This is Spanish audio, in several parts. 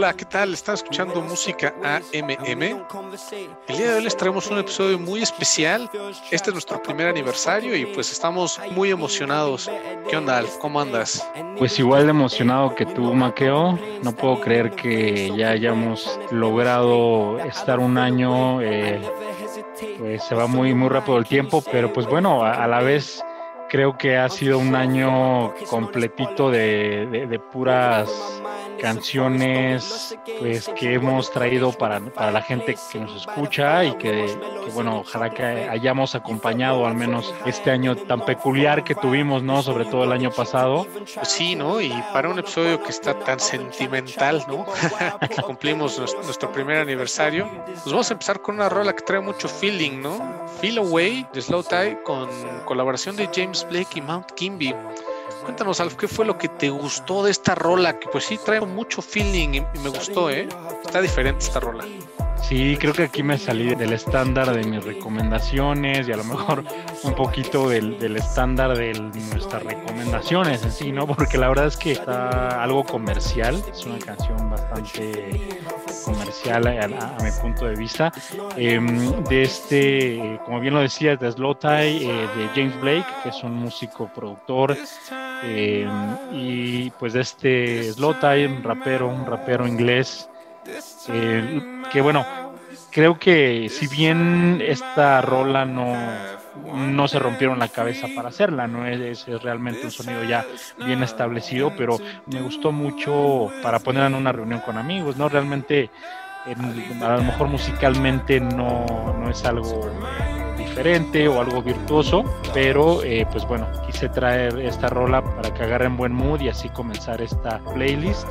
Hola, ¿qué tal? Están escuchando música AMM. El día de hoy les traemos un episodio muy especial. Este es nuestro primer aniversario y pues estamos muy emocionados. ¿Qué onda, Alf? ¿Cómo andas? Pues igual de emocionado que tú, Maqueo. No puedo creer que ya hayamos logrado estar un año. Eh, pues se va muy, muy rápido el tiempo, pero pues bueno, a, la vez creo que ha sido un año completito de, de puras canciones pues que hemos traído para, para la gente que nos escucha y que, bueno, ojalá que hayamos acompañado al menos este año tan peculiar que tuvimos, ¿no? Sobre todo el año pasado. Pues sí, ¿no? Y para un episodio que está tan sentimental, ¿no? que cumplimos nuestro, primer aniversario, pues vamos a empezar con una rola que trae mucho feeling, ¿no? Feel Away de Slow Tie con colaboración de James Blake y Mount Kimby. Cuéntanos, Alf, ¿qué fue lo que te gustó de esta rola? Que pues sí trae mucho feeling y me gustó, ¿eh? Está diferente esta rola. Sí, creo que aquí me salí del estándar de mis recomendaciones y a lo mejor un poquito del, estándar de nuestras recomendaciones en sí, ¿no? Porque la verdad es que está algo comercial, es una canción bastante comercial a, mi punto de vista. Em, de este, como bien lo decías, de Slow Tie, eh, de James Blake, que es un músico productor, em, y pues de este Slow Tie, un rapero, un rapero inglés que bueno, creo que si bien esta rola no, no se rompieron la cabeza para hacerla, no es, realmente un sonido ya bien establecido, pero me gustó mucho para ponerla en una reunión con amigos, ¿no? Realmente a lo mejor musicalmente no, no es algo diferente o algo virtuoso, pero eh, pues bueno, quise traer esta rola para que agarren buen mood y así comenzar esta playlist.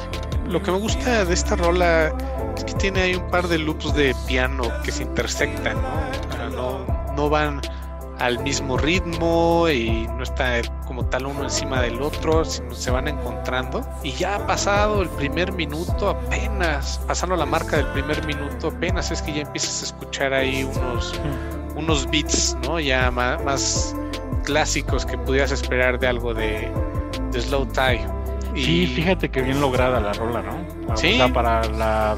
Lo que me gusta de esta rola es que tiene ahí un par de loops de piano que se intersectan, ¿no? No, no van al mismo ritmo y no está como tal uno encima del otro, sino se van encontrando. Y ya ha pasado el primer minuto, apenas, pasando la marca del primer minuto, apenas es que ya empiezas a escuchar ahí unos, unos beats, ¿no? Ya más, clásicos que pudieras esperar de algo de, de Slow Tie. Y... Sí, fíjate que bien lograda la rola, ¿no? ¿Sí? para la,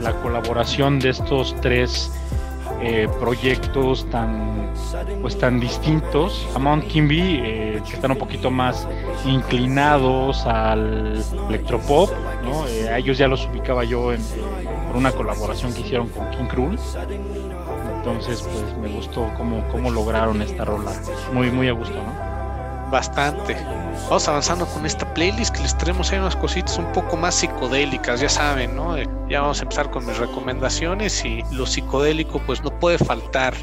la colaboración de estos tres eh, proyectos tan pues tan distintos a Mount Kimby eh, que están un poquito más inclinados al electropop ¿no? Eh, a ellos ya los ubicaba yo en, por una colaboración que hicieron con King Krul entonces pues me gustó cómo, cómo lograron esta rola muy muy a gusto ¿no? Bastante. Vamos avanzando con esta playlist que les traemos ahí unas cositas un poco más psicodélicas, ya saben, ¿no? Eh, ya vamos a empezar con mis recomendaciones y lo psicodélico pues no puede faltar.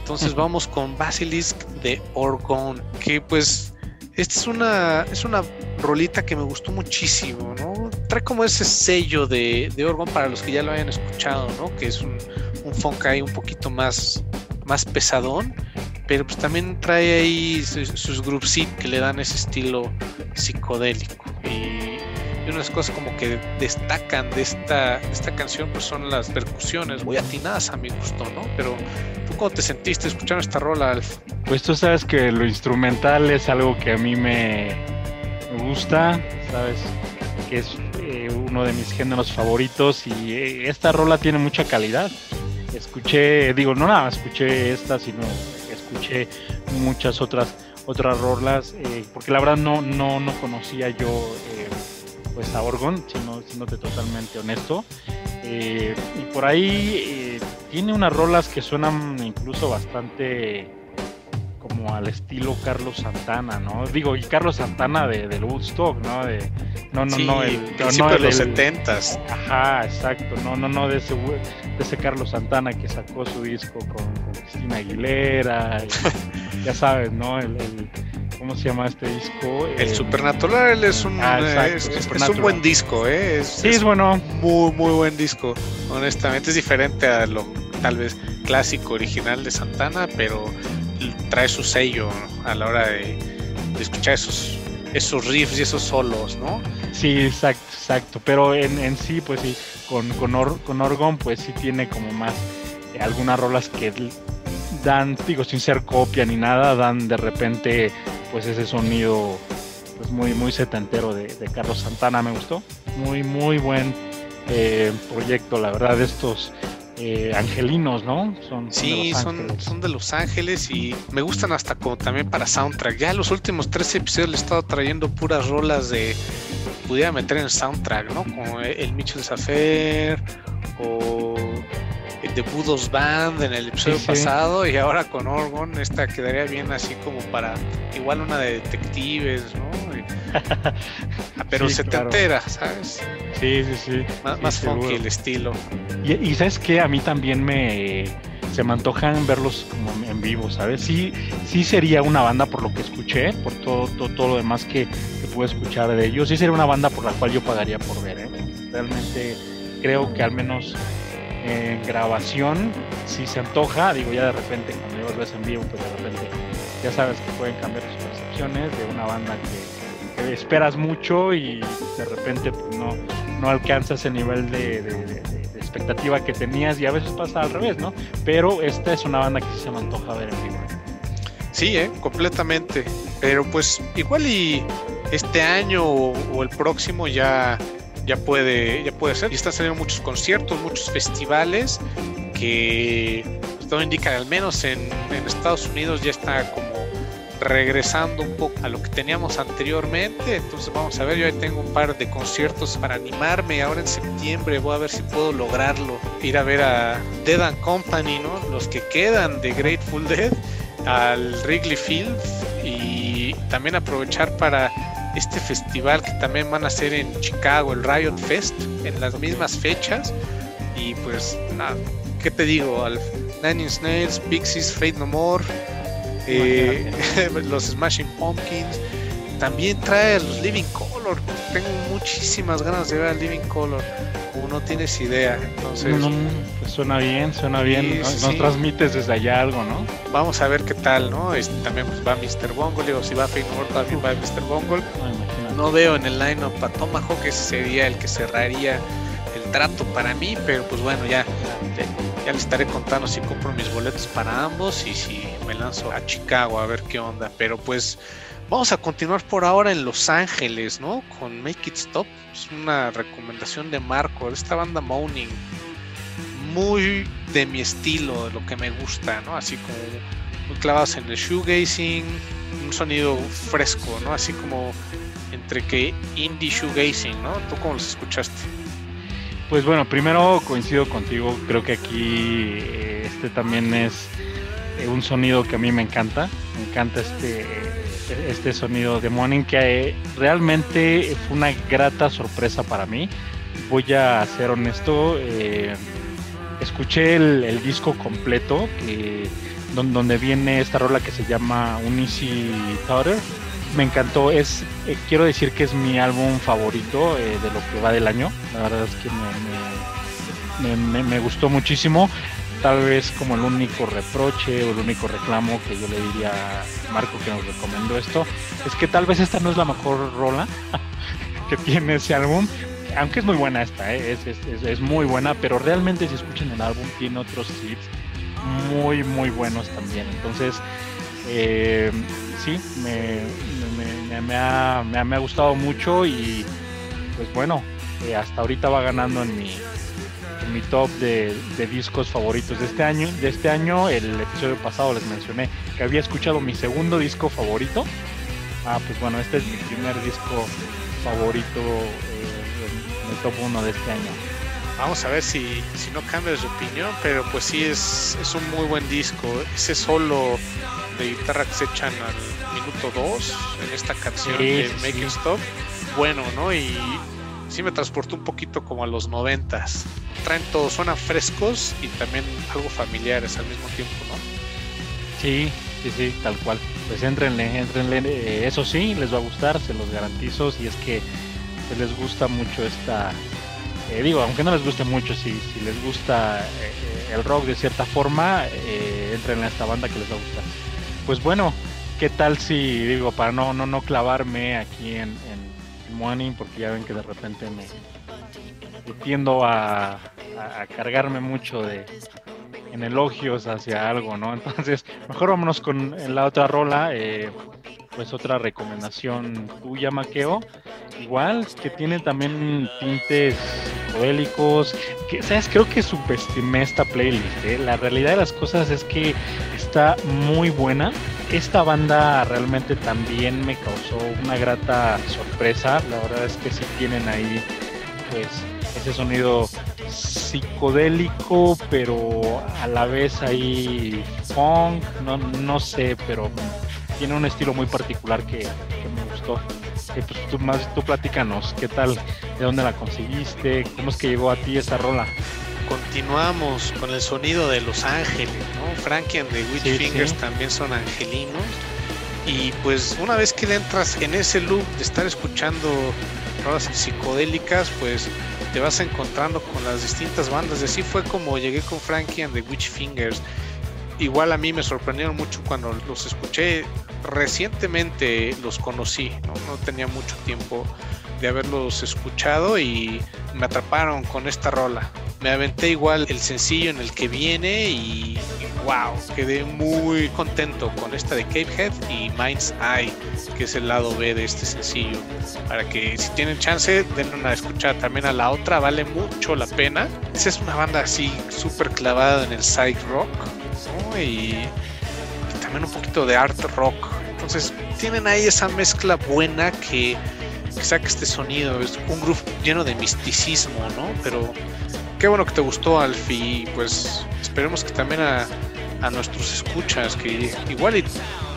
Entonces vamos con Basilisk de Orgon, que pues esta es una, es una rolita que me gustó muchísimo, ¿no? Trae como ese sello de, de Orgon para los que ya lo hayan escuchado, ¿no? Que es un, un funk ahí un poquito más, más pesadón pero pues también trae ahí sus, sus que le dan ese estilo psicodélico. Y, unas cosas como que destacan de esta, esta canción pues son las percusiones, muy atinadas a mi gusto, ¿no? Pero ¿tú cómo te sentiste escuchando esta rola, Alf? Pues tú sabes que lo instrumental es algo que a mí me gusta, ¿sabes? Que es eh, uno de mis géneros favoritos y eh, esta rola tiene mucha calidad. Escuché, digo, no nada, escuché esta, sino escuché muchas otras otras rolas, eh, porque la verdad no, no, no conocía yo eh, pues a Orgon, sino, siéndote totalmente honesto. Eh, y por ahí tiene unas rolas que suenan incluso bastante como al estilo Carlos Santana, ¿no? Digo, y Carlos Santana de, del Woodstock, ¿no? De, no, no, no, el, no, de los setentas. Ajá, exacto, no, no, no, de ese, de ese Carlos Santana que sacó su disco con, Cristina Aguilera, ya sabes, ¿no? El, ¿Cómo se llama este disco? El Supernatural es un, ah, es, un buen disco, ¿eh? sí, es bueno. Muy, muy buen disco, honestamente. Es diferente a lo tal vez clásico original de Santana, pero trae su sello a la hora de, escuchar esos, esos riffs y esos solos, ¿no? Sí, exacto, exacto. Pero en, sí, pues sí, con, con, con Orgon, pues sí tiene como más eh, algunas rolas que dan, digo, sin ser copia ni nada, dan de repente pues ese sonido pues muy, muy setentero de, de Carlos Santana, me gustó. Muy, muy buen eh, proyecto, la verdad, estos eh, angelinos, ¿no? Son, sí, son, son, de Los Ángeles y me gustan hasta como también para soundtrack. Ya los últimos tres episodios le he estado trayendo puras rolas de pudiera meter en soundtrack, ¿no? Como el Mitchell Affair o de Budos Band en el episodio pasado y ahora con Orgon esta quedaría bien así como para igual una de detectives, ¿no? Pero se te entera, ¿sabes? Sí, sí, sí. más funky el estilo. Y, sabes que a mí también me se me antojan verlos como en vivo, ¿sabes? Sí, sí sería una banda por lo que escuché, por todo, todo, lo demás que, que, pude escuchar de ellos. Sí sería una banda por la cual yo pagaría por ver, ¿eh? Realmente creo que al menos en grabación sí se antoja. Digo, ya de repente cuando los ves en vivo, pues de repente ya sabes que pueden cambiar sus percepciones de una banda que, esperas mucho y de repente pues, no, no alcanza ese nivel de, expectativa que tenías y a veces pasa al revés, ¿no? Pero esta es una banda que sí se me antoja ver en vivo. Sí, ¿eh? completamente. Pero pues igual y este año o, el próximo ya, ya, puede, ya puede ser. Y están saliendo muchos conciertos, muchos festivales que pues, todo indica, al menos en, en Estados Unidos ya está como regresando un poco a lo que teníamos anteriormente. Entonces vamos a ver, yo ahí tengo un par de conciertos para animarme. Ahora en septiembre voy a ver si puedo lograrlo. Ir a ver a Dead and Company, ¿no? Los que quedan de Grateful Dead al Wrigley Field y también aprovechar para este festival que también van a hacer en Chicago, el Riot Fest, en las mismas fechas. Y pues nada, ¿qué te digo? Al Nine Inch Nails, Pixies, Fate No More, eh, los Smashing Pumpkins. También trae los Living Color. Tengo muchísimas ganas de ver a Living Color. Como no tienes idea. Entonces, pues suena bien, suena bien. nos, transmites desde allá algo, ¿no? Vamos a ver qué tal, ¿no? Este, también pues, va Mr. Bungle. Digo, si va Fake también va Mr. Bungle. no veo en el line-up a Tomahawk. Ese sería el que cerraría el trato para mí. Pero pues bueno, ya ya les estaré contando si compro mis boletos para ambos y si me lanzo a Chicago a ver qué onda. Pero pues vamos a continuar por ahora en Los Ángeles, ¿no? Con Make It Stop. Es una recomendación de Marco, de esta banda Moaning. Muy de mi estilo, de lo que me gusta, ¿no? Así como muy clavados en el shoegazing, un sonido fresco, ¿no? Así como entre que indie shoegazing, ¿no? ¿Tú cómo los escuchaste? Pues bueno, primero coincido contigo, creo que aquí eh, este también es eh, un sonido que a mí me encanta, me encanta este, este sonido de Morning que eh, realmente fue una grata sorpresa para mí. Voy a ser honesto, escuché el, disco completo donde, viene esta rola que se llama Un Easy me encantó. Es, eh, quiero decir que es mi álbum favorito eh, de lo que va del año. La verdad es que me, me, gustó muchísimo. Tal vez como el único reproche o el único reclamo que yo le diría a Marco que nos recomendó esto, es que tal vez esta no es la mejor rola que tiene ese álbum. Aunque es muy buena esta, eh, es, es, es, muy buena, pero realmente si escuchan el álbum tiene otros hits muy, muy buenos también. Entonces, sí, me, me, ha, me, ha, gustado mucho y pues bueno, eh, hasta ahorita va ganando en mi, en mi top de, discos favoritos de este año. De este año, el episodio pasado les mencioné que había escuchado mi segundo disco favorito. Ah, pues bueno, este es mi primer disco favorito eh, en, el top 1 de este año. Vamos a ver si, si no cambias de opinión, pero pues sí es, es un muy buen disco. Ese solo de guitarra que se echan al minuto 2 en esta canción de Making Stop, bueno, ¿no? Y sí me transportó un poquito como a los noventas. Traen todo, suenan frescos y también algo familiares al mismo tiempo, ¿no? Sí, sí, sí, tal cual. Pues entrenle, entrenle, eh, eso sí, les va a gustar, se los garantizo, si es que les gusta mucho esta, eh, digo, aunque no les guste mucho, si, les gusta eh, el rock de cierta forma, entren a esta banda que les va a gustar pues bueno, ¿qué tal si, digo, para no, no, no clavarme aquí en, porque ya ven que de repente me, tiendo a, cargarme mucho de en elogios hacia algo, ¿no? Entonces, mejor vámonos con la otra rola, eh, pues otra recomendación tuya, Maqueo. Igual, que tiene también tintes psicodélicos. Que, ¿Sabes? Creo que subestimé esta playlist. ¿eh? La realidad de las cosas es que está muy buena. Esta banda realmente también me causó una grata sorpresa. La verdad es que sí tienen ahí, pues, ese sonido psicodélico, pero a la vez ahí funk, no, no sé, pero tiene un estilo muy particular que, me gustó. Eh, pues tú más tú platícanos, ¿qué tal? ¿De dónde la conseguiste? ¿Cómo es que llegó a ti esta rola? Continuamos con el sonido de Los Ángeles, ¿no? Frankie and the Witch Fingers también son angelinos. Y pues una vez que entras en ese loop de estar escuchando rolas psicodélicas, pues te vas encontrando con las distintas bandas. Y así fue como llegué con Frankie and the Witch Fingers. Igual a mí me sorprendieron mucho cuando los escuché. Recientemente los conocí, no, no tenía mucho tiempo de haberlos escuchado y me atraparon con esta rola. Me aventé igual el sencillo en el que viene y, wow, quedé muy contento con esta de Capehead y Mind's Eye, que es el lado B de este sencillo. Para que si tienen chance, den una escuchada también a la otra, vale mucho la pena. Esa es una banda así súper clavada en el side rock y, también un poquito de art rock. Entonces tienen ahí esa mezcla buena que que saca este sonido. Es un groove lleno de misticismo, ¿no? Pero qué bueno que te gustó, Alfie. Pues esperemos que también a, a nuestros escuchas, que igual y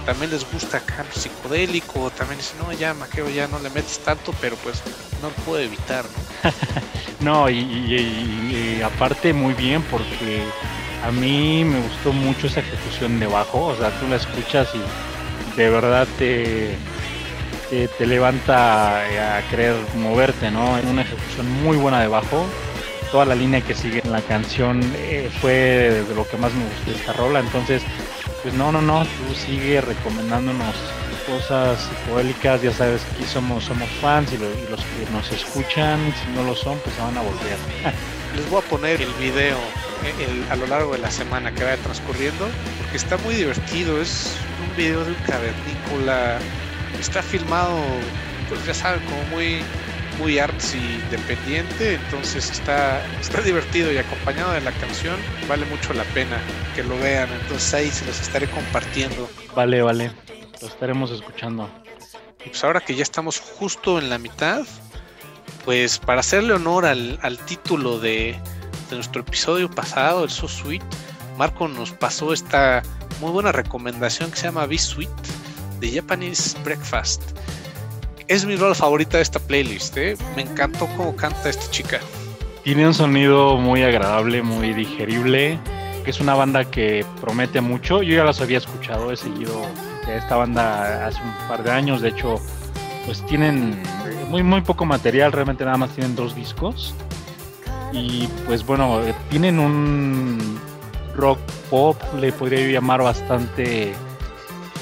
también les gusta acá psicodélico, también dicen, no, ya, Maqueo, ya no le metes tanto, pero pues no lo puedo evitar, ¿no? y, y, aparte muy bien, porque a mí me gustó mucho esa ejecución de bajo, o sea, tú la escuchas y de verdad te te levanta a querer moverte, ¿no? En una ejecución muy buena de bajo. Toda la línea que sigue en la canción eh, fue de lo que más me gustó esta rola. Entonces, pues no, no, no, tú sigue recomendándonos cosas psicodélicas, ya sabes que aquí somos, somos fans y, los que nos escuchan, si no lo son, pues se van a volver. Les voy a poner el video eh, a lo largo de la semana que vaya transcurriendo, porque está muy divertido, es un video de un cavernícola está filmado, pues ya saben, como muy muy artsy independiente, entonces está, está divertido y acompañado de la canción, vale mucho la pena que lo vean, entonces ahí se los estaré compartiendo. Vale, vale, lo estaremos escuchando. Y pues ahora que ya estamos justo en la mitad, pues para hacerle honor al, al título de, de, nuestro episodio pasado, el So Sweet, Marco nos pasó esta muy buena recomendación que se llama Be Sweet de Japanese Breakfast. Es mi rol favorita de esta playlist, ¿eh? me encantó cómo canta esta chica. Tiene un sonido muy agradable, muy digerible, que es una banda que promete mucho. Yo ya las había escuchado, he seguido esta banda hace un par de años, de hecho, pues tienen muy muy poco material, realmente nada más tienen dos discos. Y pues bueno, tienen un rock pop, le podría llamar bastante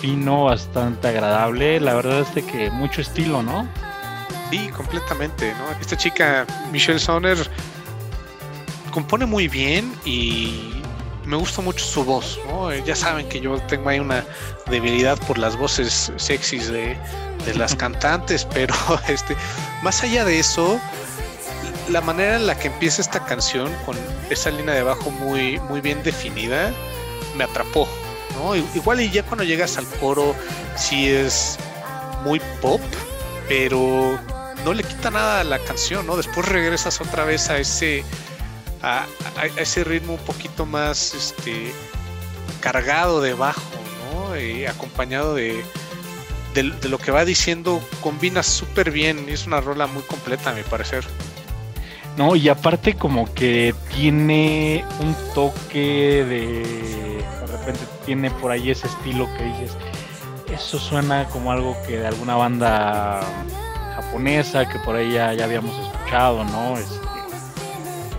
fino, bastante agradable. La verdad es de que mucho estilo, ¿no? Sí, completamente, ¿no? Esta chica, Michelle Sonner, compone muy bien y me gusta mucho su voz, ¿no? Ya saben que yo tengo ahí una debilidad por las voces sexys de, de las cantantes, pero este, más allá de eso, la manera en la que empieza esta canción con esa línea de bajo muy, muy bien definida, me atrapó, Igual y ya cuando llegas al coro sí es muy pop, pero no le quita nada a la canción, ¿no? Después regresas otra vez a ese a, ese ritmo un poquito más este cargado de bajo, ¿no? Y acompañado de, de, lo que va diciendo, combina súper bien, es una rola muy completa a mi parecer. No, y aparte como que tiene un toque de repente tiene por ahí ese estilo que dices, eso suena como algo que de alguna banda japonesa que por ahí ya, habíamos escuchado, ¿no? Este,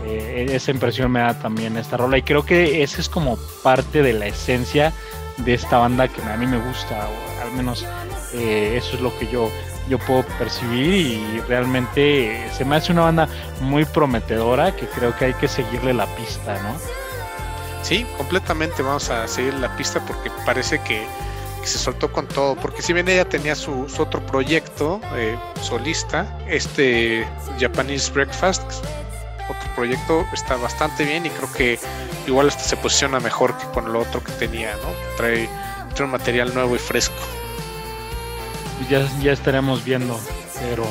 eh, esa impresión me da también esta rola y creo que esa es como parte de la esencia de esta banda que a mí me gusta, o al menos eh, eso es lo que yo, yo puedo percibir y realmente se me hace una banda muy prometedora que creo que hay que seguirle la pista, ¿no? Sí, completamente vamos a seguir la pista porque parece que, se soltó con todo. Porque si bien ella tenía su, otro proyecto eh, solista, este Japanese Breakfast, otro proyecto, está bastante bien y creo que igual se posiciona mejor que con lo otro que tenía, ¿no? Trae, trae un material nuevo y fresco. Ya, ya estaremos viendo, pero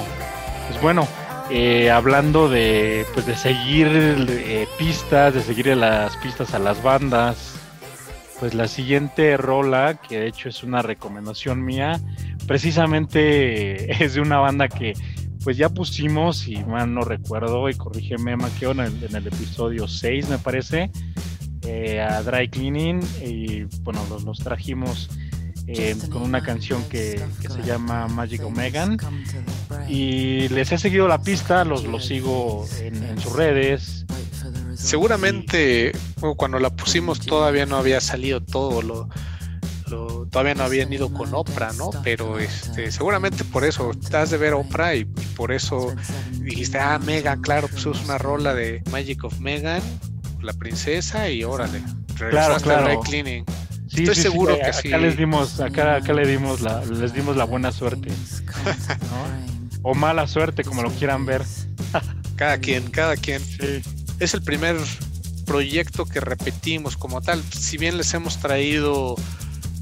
pues bueno, eh, hablando de pues de seguir eh, pistas, de seguir las pistas a las bandas, pues la siguiente rola, que de hecho es una recomendación mía, precisamente es de una banda que pues ya pusimos, y mal no recuerdo, y corrígeme Maqueo, en el, en el episodio 6 me parece, eh, a Dry Cleaning, y bueno, los, trajimos eh, con una canción que, se llama Magic Omegan, y les he seguido la pista, los, los sigo en, en sus redes, seguramente cuando la pusimos todavía no había salido todo lo, todavía no habían ido con Oprah, ¿no? Pero este, seguramente por eso estás de ver Oprah y, por eso dijiste, ah, Megan, claro, pues es una rola de Magic of Megan, la princesa, y órale, regresaste claro, claro. cleaning. Estoy seguro que sí. Acá les dimos, acá, acá le dimos la, les dimos la buena suerte. o mala suerte, como lo quieran ver. cada quien, cada quien. Es el primer proyecto que repetimos como tal. Si bien les hemos traído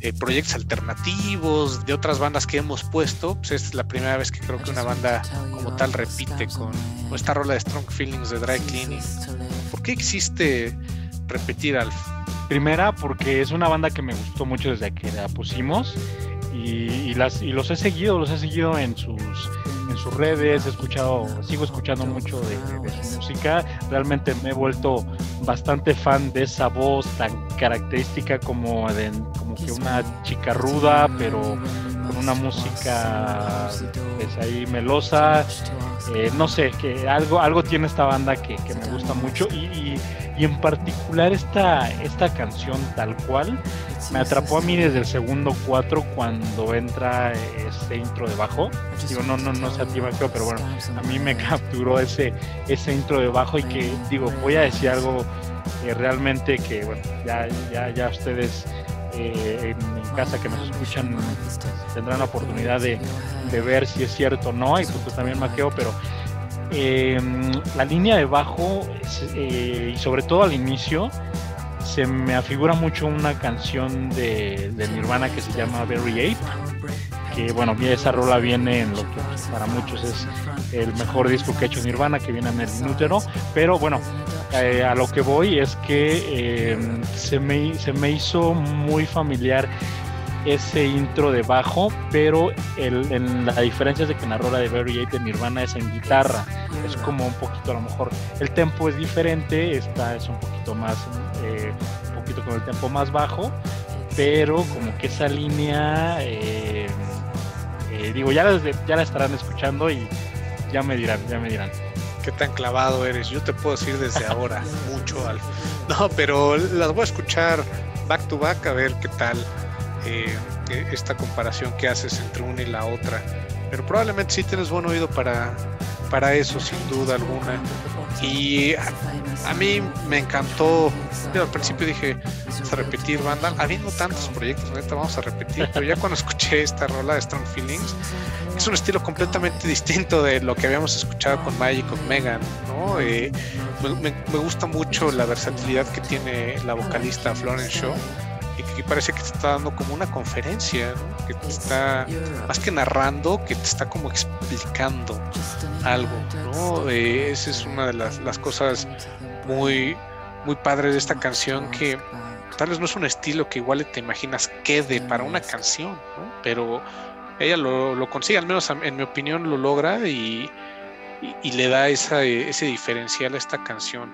eh, proyectos alternativos de otras bandas que hemos puesto, pues es la primera vez que creo que una banda como tal repite con esta rola de Strong Feelings de Dry Cleaning. ¿Por qué existe repetir Alf? Primera, porque es una banda que me gustó mucho desde que la pusimos y, las, y los he seguido, los he seguido en sus en sus redes, he escuchado, sigo escuchando mucho de, su música. Realmente me he vuelto bastante fan de esa voz tan característica como de como que una chica ruda, pero con una música pues, ahí melosa. Eh, no sé, que algo, algo tiene esta banda que, me gusta mucho y, y, en particular esta, esta canción tal cual me atrapó a mí desde el segundo 4 cuando entra ese intro de bajo. Digo, no, no, no sé a ti, pero bueno, a mí me capturó ese, ese intro de bajo y que, digo, voy a decir algo eh, realmente que, bueno, ya, ya, ya ustedes eh, en, casa que nos escuchan tendrán la oportunidad de, de ver si es cierto o no, y pues, pues también maqueo, pero em, la línea de bajo, eh, y sobre todo al inicio, se me afigura mucho una canción de, Nirvana que se llama Very Ape, que bueno, esa rola viene en lo que para muchos es el mejor disco que ha hecho Nirvana, que viene en el inútero, pero bueno, eh, a lo que voy es que eh, se, me, se me hizo muy familiar ese intro de bajo, pero el, la diferencia es de que en la rola de Ape de Nirvana es en guitarra, es como un poquito a lo mejor el tempo es diferente, esta es un poquito más, eh, un poquito con el tempo más bajo, pero como que esa línea, eh, eh, digo, ya la, ya la estarán escuchando y ya me dirán, ya me dirán. Qué tan clavado eres, yo te puedo decir desde ahora, mucho, Alf. No, pero las voy a escuchar back to back a ver qué tal eh, esta comparación que haces entre una y la otra. Pero probablemente sí tienes buen oído para, para eso, sin duda alguna. Y a, mí me encantó. Yo al principio dije, vamos a repetir banda. Habiendo tantos proyectos, neta, vamos a repetir. Pero ya cuando escuché esta rola de Strong Feelings, es un estilo completamente distinto de lo que habíamos escuchado con Magic of Megan. ¿no? Eh, me, me, gusta mucho la versatilidad que tiene la vocalista Florence Shaw que parece que te está dando como una conferencia, que te está más que narrando, que te está como explicando algo, ¿no? Eh, esa es una de las, las, cosas muy, muy padres de esta canción que tal vez no es un estilo que igual te imaginas quede para una canción, ¿no? pero ella lo, lo, consigue, al menos en mi opinión lo logra y, y, y le da esa, ese diferencial a esta canción.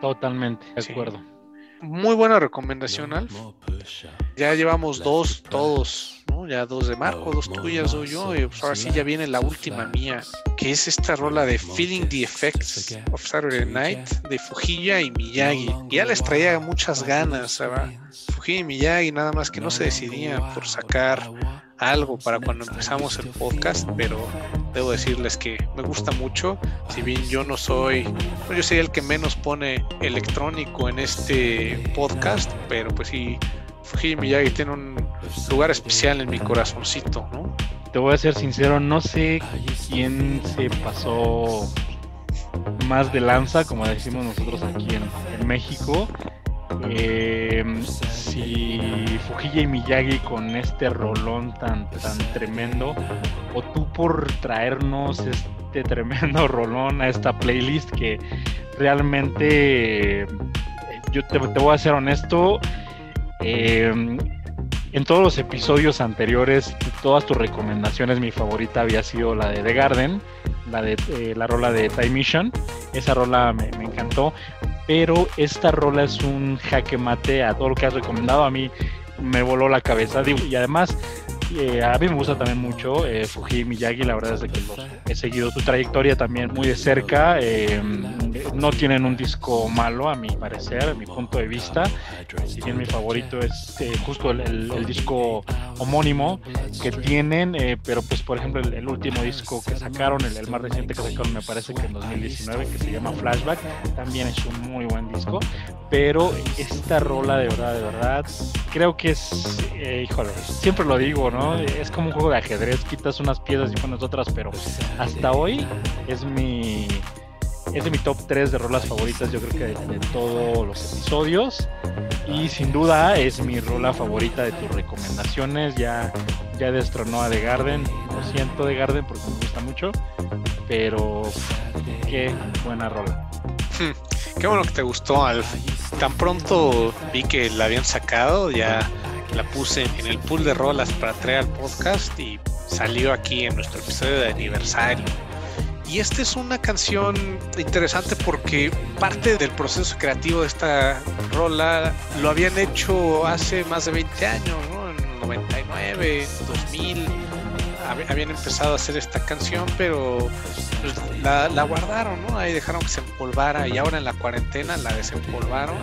Totalmente, de acuerdo muy buena recomendación, Alf. Ya llevamos dos todos, ¿no? Ya dos de Marco, dos tuyas, o yo, y pues ahora sí ya viene la última mía, que es esta rola de Feeling the Effects of Saturday Night de Fujilla y Miyagi. Ya les traía muchas ganas, ¿sabes? Fujilla y Miyagi nada más que no se decidían por sacar algo para cuando empezamos el podcast, pero debo decirles que me gusta mucho. Si bien yo no soy, yo soy el que menos pone electrónico en este podcast, pero pues sí, Fujii Miyagi tiene un lugar especial en mi corazoncito, ¿no? Te voy a ser sincero, no sé quién se pasó más de lanza, como decimos nosotros aquí en, México. Eh, si Fujilla y Miyagi con este rolón tan, tan tremendo, o tú por traernos este tremendo rolón a esta playlist que realmente yo te, voy a ser honesto. Eh, en todos los episodios anteriores, todas tus recomendaciones, mi favorita había sido la de The Garden, la de eh, la rola de Time Mission. Esa rola me, me, encantó, pero esta rola es un jaque mate a todo lo que has recomendado. A mí me voló la cabeza. Y además, eh, a mí me gusta también mucho eh, Fuji Miyagi, la verdad es que he seguido tu trayectoria también muy de cerca. Eh, no tienen un disco malo, a mi parecer, a mi punto de vista. Si bien mi favorito es eh, justo el, disco homónimo que tienen, pero pues por ejemplo el, último disco que sacaron, el, más reciente que sacaron me parece que en 2019, que se llama Flashback, también es un muy buen disco. Pero esta rola de verdad, de verdad, creo que es, híjole, siempre lo digo, ¿no? Es como un juego de ajedrez, quitas unas piezas y pones otras, pero hasta hoy es mi es de mi top 3 de rolas favoritas, yo creo que de, todos los episodios. Y sin duda es mi rola favorita de tus recomendaciones. Ya, ya destronó a The Garden. Lo siento The Garden porque me gusta mucho. Pero qué buena rola. Qué bueno que te gustó, Alf. Tan pronto vi que la habían sacado, ya la puse en el pool de rolas para traer al podcast y salió aquí en nuestro episodio de aniversario. Y esta es una canción interesante porque parte del proceso creativo de esta rola lo habían hecho hace más de 20 años, ¿no? En 99, 2000 habían empezado a hacer esta canción, pero pues, la, la, guardaron, ¿no? Ahí dejaron que se empolvara y ahora en la cuarentena la desempolvaron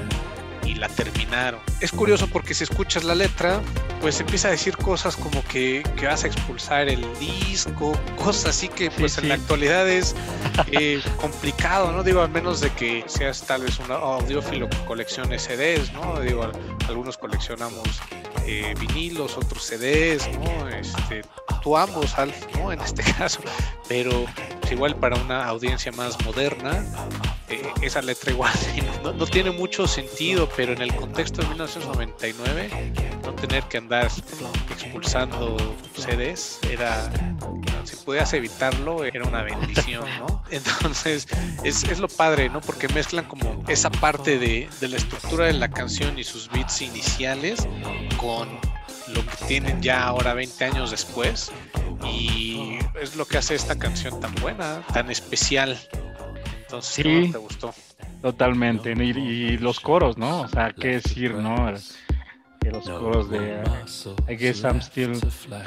y la terminaron. Es curioso porque si escuchas la letra, pues empieza a decir cosas como que, que vas a expulsar el disco, cosas así que pues en la actualidad es eh, complicado, ¿no? Digo, al menos de que seas tal vez un audiófilo que coleccione CDs, ¿no? Digo, algunos coleccionamos eh, vinilos, otros CDs, ¿no? Este, tú ambos, ¿no? En este caso, pero pues, igual para una audiencia más moderna, eh, esa letra igual no, tiene mucho sentido, pero en el contexto de 1999, no tener que andar expulsando CDs era, si podías evitarlo, era una bendición, ¿no? Entonces, es, es lo padre, ¿no? Porque mezclan como esa parte de, de la estructura de la canción y sus beats iniciales con lo que tienen ya ahora 20 años después y es lo que hace esta canción tan buena, tan especial. Entonces, sí, te gustó? Totalmente. Y, los coros, ¿no? O sea, qué decir, ¿no? Los coros de I guess I'm still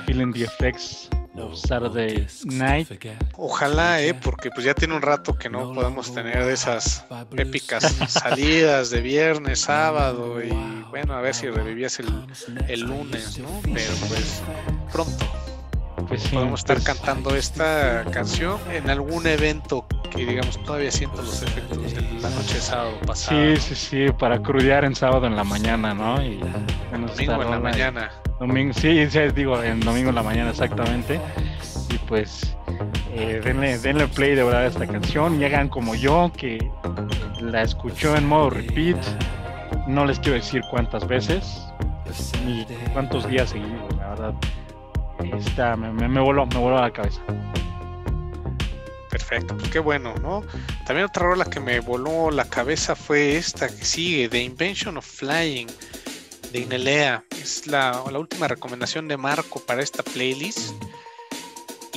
feeling the effects of Saturday night. Ojalá, eh, porque pues ya tiene un rato que no podemos tener esas épicas salidas de viernes, sábado y bueno, a ver si revivías el, el lunes, ¿no? Pero pues pronto. Pues podemos estar pues cantando esta canción en algún evento que digamos todavía siento los efectos de la noche de sábado pasado. Sí, sí, sí, para crudear en sábado en la mañana, ¿no? Y domingo en la mañana. Domingo, sí, sí, digo, en domingo en la mañana exactamente. Y pues eh, denle, denle play de verdad a esta canción y hagan como yo que la escuchó en modo repeat. No les quiero decir cuántas veces ni cuántos días seguidos, la verdad Está, me, voló, me voló a la cabeza. Perfecto, pues qué bueno, ¿no? También otra rola que me voló la cabeza fue esta que sigue, The Invention of Flying, de Inelea. Es la, la última recomendación de Marco para esta playlist.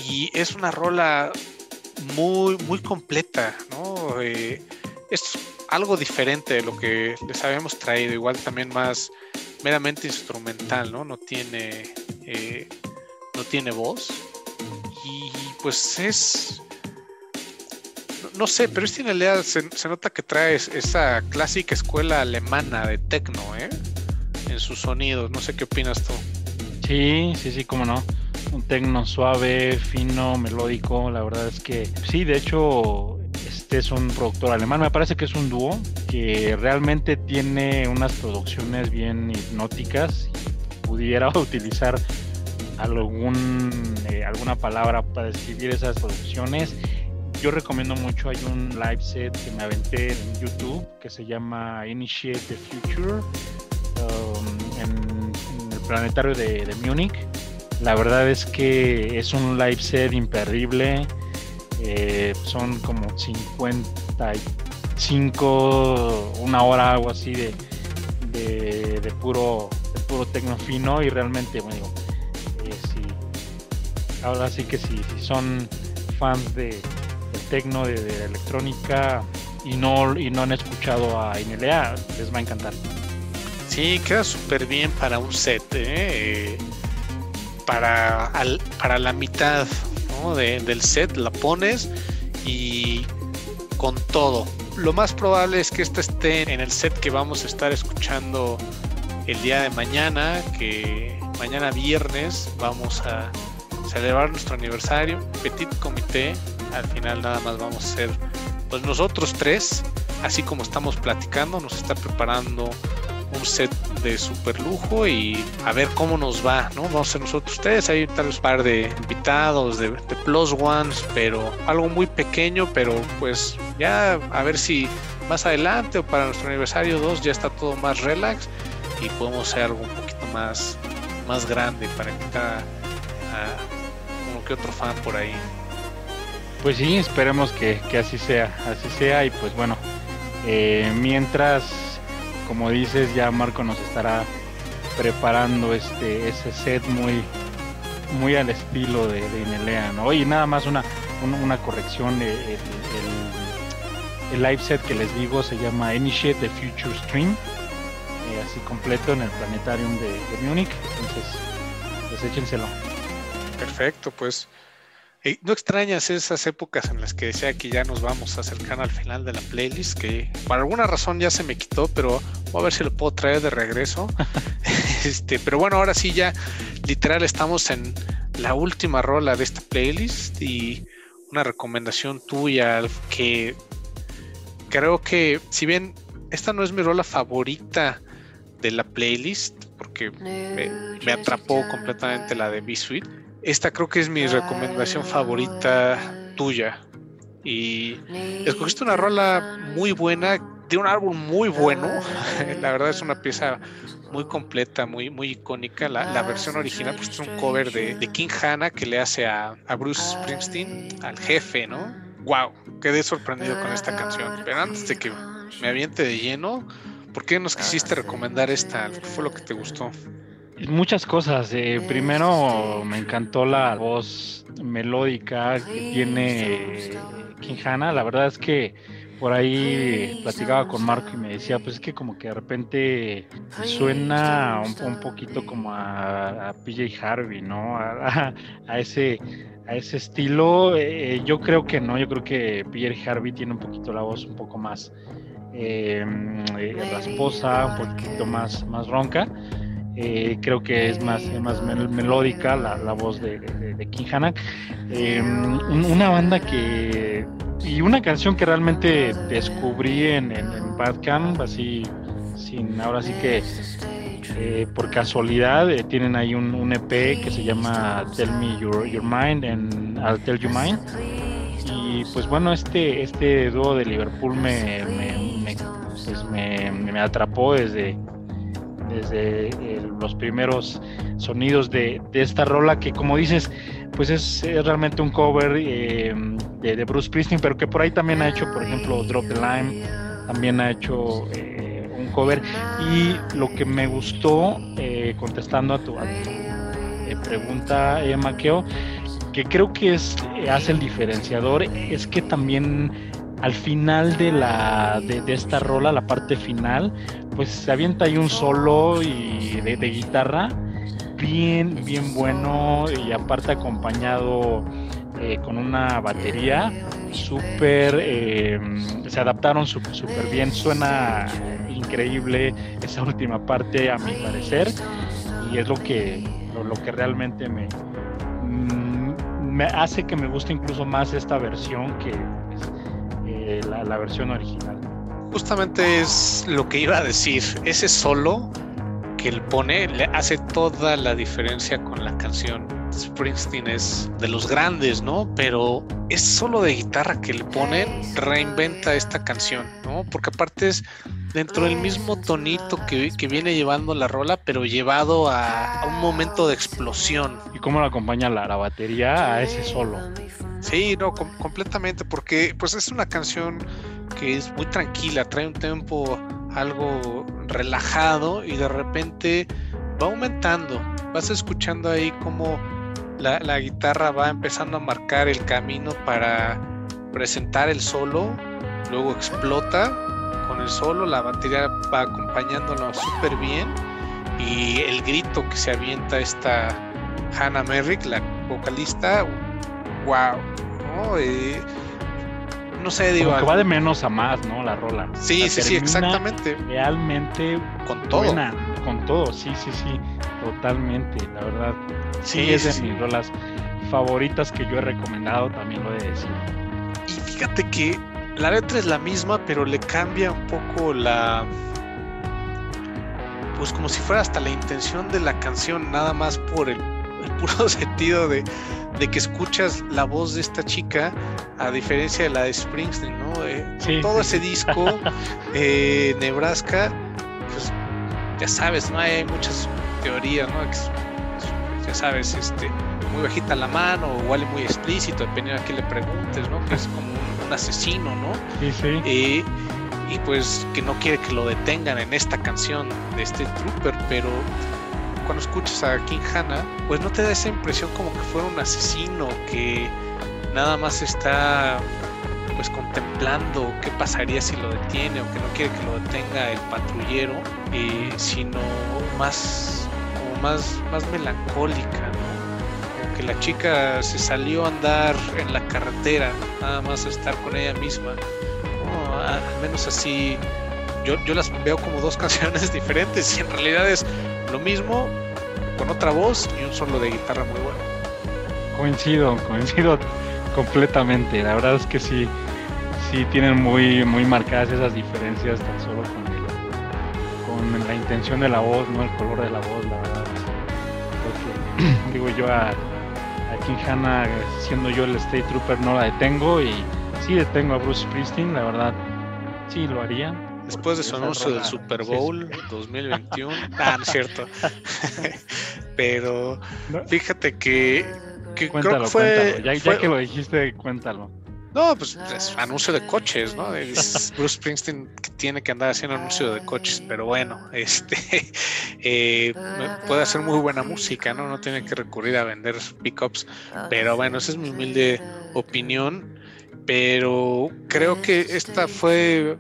Y es una rola muy, muy completa, ¿no? Eh, es algo diferente de lo que les habíamos traído, igual también más meramente instrumental, ¿no? No tiene eh, no tiene voz. Y pues es. No, sé, pero este Inelea se, se, nota que trae esa clásica escuela alemana de techno, ¿eh? En sus sonidos. No sé qué opinas tú. Sí, sí, sí, cómo no. Un techno suave, fino, melódico. La verdad es que sí, de hecho, este es un productor alemán. Me parece que es un dúo que realmente tiene unas producciones bien hipnóticas. Pudiera utilizar algún, eh, alguna palabra para describir esas producciones. yo recomiendo mucho, hay un live set que me aventé en YouTube que se llama Initiate the Future um, en, el planetario de, de Múnich. La verdad es que es un live set imperdible. Eh, son como 55, una hora, algo así de, de, puro, de puro tecno fino y realmente, bueno, eh, ahora sí que si, son fans de, de tecno, de, electrónica y no, y no han escuchado a NLA, les va a encantar. Sí, queda súper bien para un set, ¿eh? para, para la mitad del set, la pones y con todo. Lo más probable es que esta esté en el set que vamos a estar escuchando el día de mañana, que mañana viernes vamos a celebrar nuestro aniversario, petit comité, al final nada más vamos a ser pues nosotros tres, así como estamos platicando, nos está preparando un set de super lujo y a ver cómo nos va, ¿no? Vamos a ser nosotros ustedes, hay tal vez un par de invitados, de, plus ones, pero algo muy pequeño, pero pues ya a ver si más adelante o para nuestro aniversario 2 ya está todo más relax y podemos hacer algo un poquito más, más grande para invitar a, que otro fan por ahí. Pues sí, esperemos que, así sea, así sea y pues bueno, eh, mientras como dices, ya Marco nos estará preparando este ese set muy muy al estilo de, de Inelea, ¿no? Y nada más una, una, corrección, el, el, live set que les digo se llama Initiate the Future Stream, eh, así completo en el Planetarium de, de Múnich, entonces pues échenselo. Perfecto, pues ¿No extrañas esas épocas en las que decía que ya nos vamos a acercar al final de la playlist? Que por alguna razón ya se me quitó, pero voy a ver si lo puedo traer de regreso. este, pero bueno, ahora sí ya literal estamos en la última rola de esta playlist y una recomendación tuya que creo que si bien esta no es mi rola favorita de la playlist, porque me, me atrapó completamente la de B-Suite esta creo que es mi recomendación favorita tuya. Y escogiste una rola muy buena, de un álbum muy bueno. la verdad es una pieza muy completa, muy, muy icónica. La, versión original pues, es un cover de, King Hanna que le hace a, Bruce Springsteen, al jefe, ¿no? ¡Wow! Quedé sorprendido con esta canción. Pero antes de que me aviente de lleno, ¿por qué nos quisiste recomendar esta? ¿Qué fue lo que te gustó? Muchas cosas. Eh, primero me encantó la voz melódica que tiene Quinjana. La verdad es que por ahí platicaba con Marco y me decía, pues es que como que de repente suena un, poquito como a, PJ Harvey, ¿no? A, ese a ese estilo. Eh, yo creo que no, yo creo que PJ Harvey tiene un poquito la voz un poco más eh, rasposa, un poquito más, más ronca. Eh, creo que es más, más melódica la, voz de, de, King Hanak. Eh, una banda que. Y una canción que realmente descubrí en, en, Badcamp, así, sin ahora sí que. Eh, por casualidad tienen ahí un, EP que se llama Tell Me Your, Your Mind and I'll Tell You Mine y pues bueno este este dúo de Liverpool me, me, pues me atrapó desde desde eh, los primeros sonidos de, esta rola que como dices pues es, realmente un cover eh, de, Bruce Springsteen pero que por ahí también ha hecho por ejemplo Drop the Line también ha hecho eh, un cover. Y lo que me gustó contestando a tu, pregunta Maqueo que creo que es hace el diferenciador es que también al final de la de, esta rola, la parte final, pues se avienta ahí un solo y de, guitarra bien, bien bueno y aparte acompañado eh, con una batería súper, eh, se adaptaron súper bien, suena increíble esa última parte a mi parecer y es lo que, lo, que realmente me, mm, me hace que me guste incluso más esta versión que la, versión original. Justamente es lo que iba a decir. Ese solo que él pone le hace toda la diferencia con la canción. Springsteen es de los grandes, ¿no? Pero es solo de guitarra que le ponen, reinventa esta canción, ¿no? Porque aparte es dentro del mismo tonito que, viene llevando la rola, pero llevado a, un momento de explosión. ¿Y cómo lo acompaña la, batería a ese solo? Sí, no, completamente, porque pues es una canción que es muy tranquila, trae un tempo algo relajado y de repente va aumentando. Vas escuchando ahí como la, la guitarra va empezando a marcar el camino para presentar el solo, luego explota con el solo, la batería va acompañándolo súper bien y el grito que se avienta esta Hannah Merrick, la vocalista, wow, no sé, digo. que va de menos a más, ¿no? La rola. Sí, sí, sí, exactamente. Realmente. Con todo. con todo, sí, sí, sí. Totalmente, la verdad. Sí, es de mis rolas favoritas que yo he recomendado, también lo he de decir. Y fíjate que la letra es la misma, pero le cambia un poco la. Pues como si fuera hasta la intención de la canción, nada más por el, puro sentido de, que escuchas la voz de esta chica, a diferencia de la de Springsteen, ¿no? Eh, todo ese disco, eh, Nebraska, pues ya sabes, ¿no? Hay muchas teorías, ¿no? Ya sabes, este, muy bajita la mano, o igual muy explícito, dependiendo a quién le preguntes, ¿no? Que es como un asesino, ¿no? Sí, sí. Eh, y pues que no quiere que lo detengan en esta canción de este Trooper, pero cuando escuchas a King Hannah, pues no te da esa impresión como que fuera un asesino que nada más está pues contemplando qué pasaría si lo detiene o que no quiere que lo detenga el patrullero, eh, sino más como más, más melancólica, ¿no? que la chica se salió a andar en la carretera, nada más a estar con ella misma. al menos así, yo, yo las veo como dos canciones diferentes y en realidad es lo mismo con otra voz y un solo de guitarra muy bueno. Coincido, coincido completamente. La verdad es que sí, sí tienen muy, muy marcadas esas diferencias tan solo con, con la intención de la voz, no el color de la voz, la verdad. digo yo a King Hanna, siendo yo el State Trooper, no la detengo y sí detengo a Bruce Springsteen, la verdad, sí lo haría. Después de su anuncio del Super Bowl 2021. ah, no es cierto. Pero fíjate que, cuéntalo, fue, Ya, ya, que lo dijiste, cuéntalo. No, pues es anuncio de coches, ¿no? Bruce Springsteen tiene que andar haciendo anuncio de coches, pero bueno, este eh, puede hacer muy buena música, ¿no? No tiene que recurrir a vender pickups, pero bueno, esa es mi humilde opinión. Pero creo que esta fue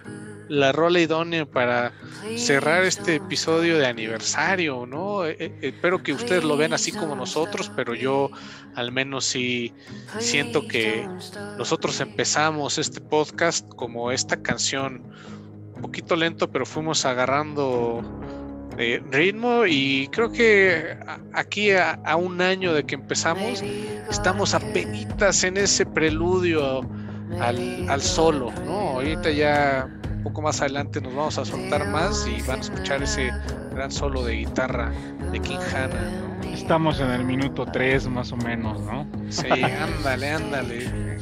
la rola idónea para cerrar este episodio de aniversario, ¿no? Eh, eh, espero que ustedes lo vean así como nosotros, pero yo al menos sí siento que nosotros empezamos este podcast como esta canción un poquito lento, pero fuimos agarrando eh, ritmo y creo que aquí a, un año de que empezamos estamos apenas en ese preludio al, al solo, ¿no? Ahorita ya poco más adelante nos vamos a soltar más y van a escuchar ese gran solo de guitarra de King Hanna. Estamos en el minuto 3 más o menos, ¿no? Sí, ándale, ándale.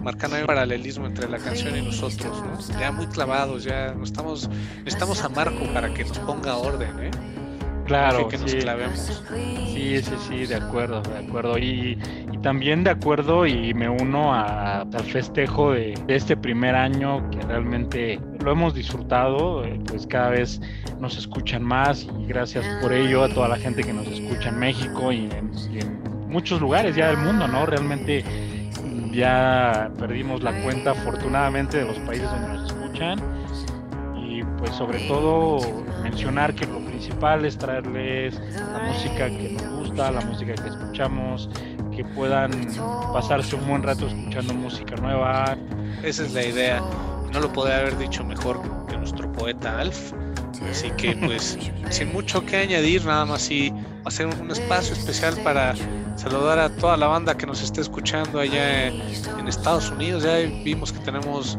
Marcando el paralelismo entre la canción y nosotros, ¿no? Ya muy clavados, ya estamos, estamos a Marco para que nos ponga orden, ¿eh? Claro, que nos clavemos. Sí, sí, sí, de acuerdo, de acuerdo. Y, también de acuerdo y me uno al festejo de, este primer año que realmente lo hemos disfrutado, eh, pues cada vez nos escuchan más y gracias por ello a toda la gente que nos escucha en México y en, y en muchos lugares ya del mundo, ¿no? Realmente ya perdimos la cuenta afortunadamente de los países donde nos escuchan y pues sobre todo mencionar que lo traerles la música que nos gusta, la música que escuchamos, que puedan pasarse un buen rato escuchando música nueva. Esa es la idea. No lo podría haber dicho mejor que nuestro poeta Alf. Así que pues sin mucho que añadir, nada más sí hacer un espacio especial para saludar a toda la banda que nos está escuchando allá en, en Estados Unidos. Ya vimos que tenemos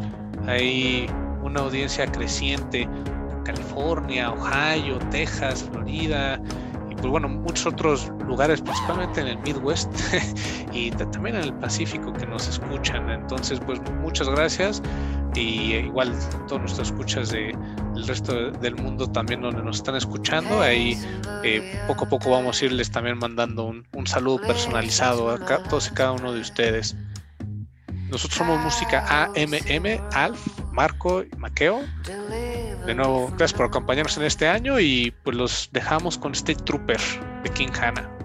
ahí una audiencia creciente California, Ohio, Texas, Florida, y pues bueno, muchos otros lugares, principalmente en el Midwest y también en el Pacífico que nos escuchan. Entonces, pues muchas gracias y igual todos nuestros escuchas de, del resto del mundo también donde nos están escuchando. Ahí eh, poco a poco vamos a irles también mandando un, un saludo personalizado a todos y cada uno de ustedes. Nosotros somos música AMM, Alf, Marco y Maqueo. De nuevo, gracias por acompañarnos en este año y pues los dejamos con este Trooper de King Hanna.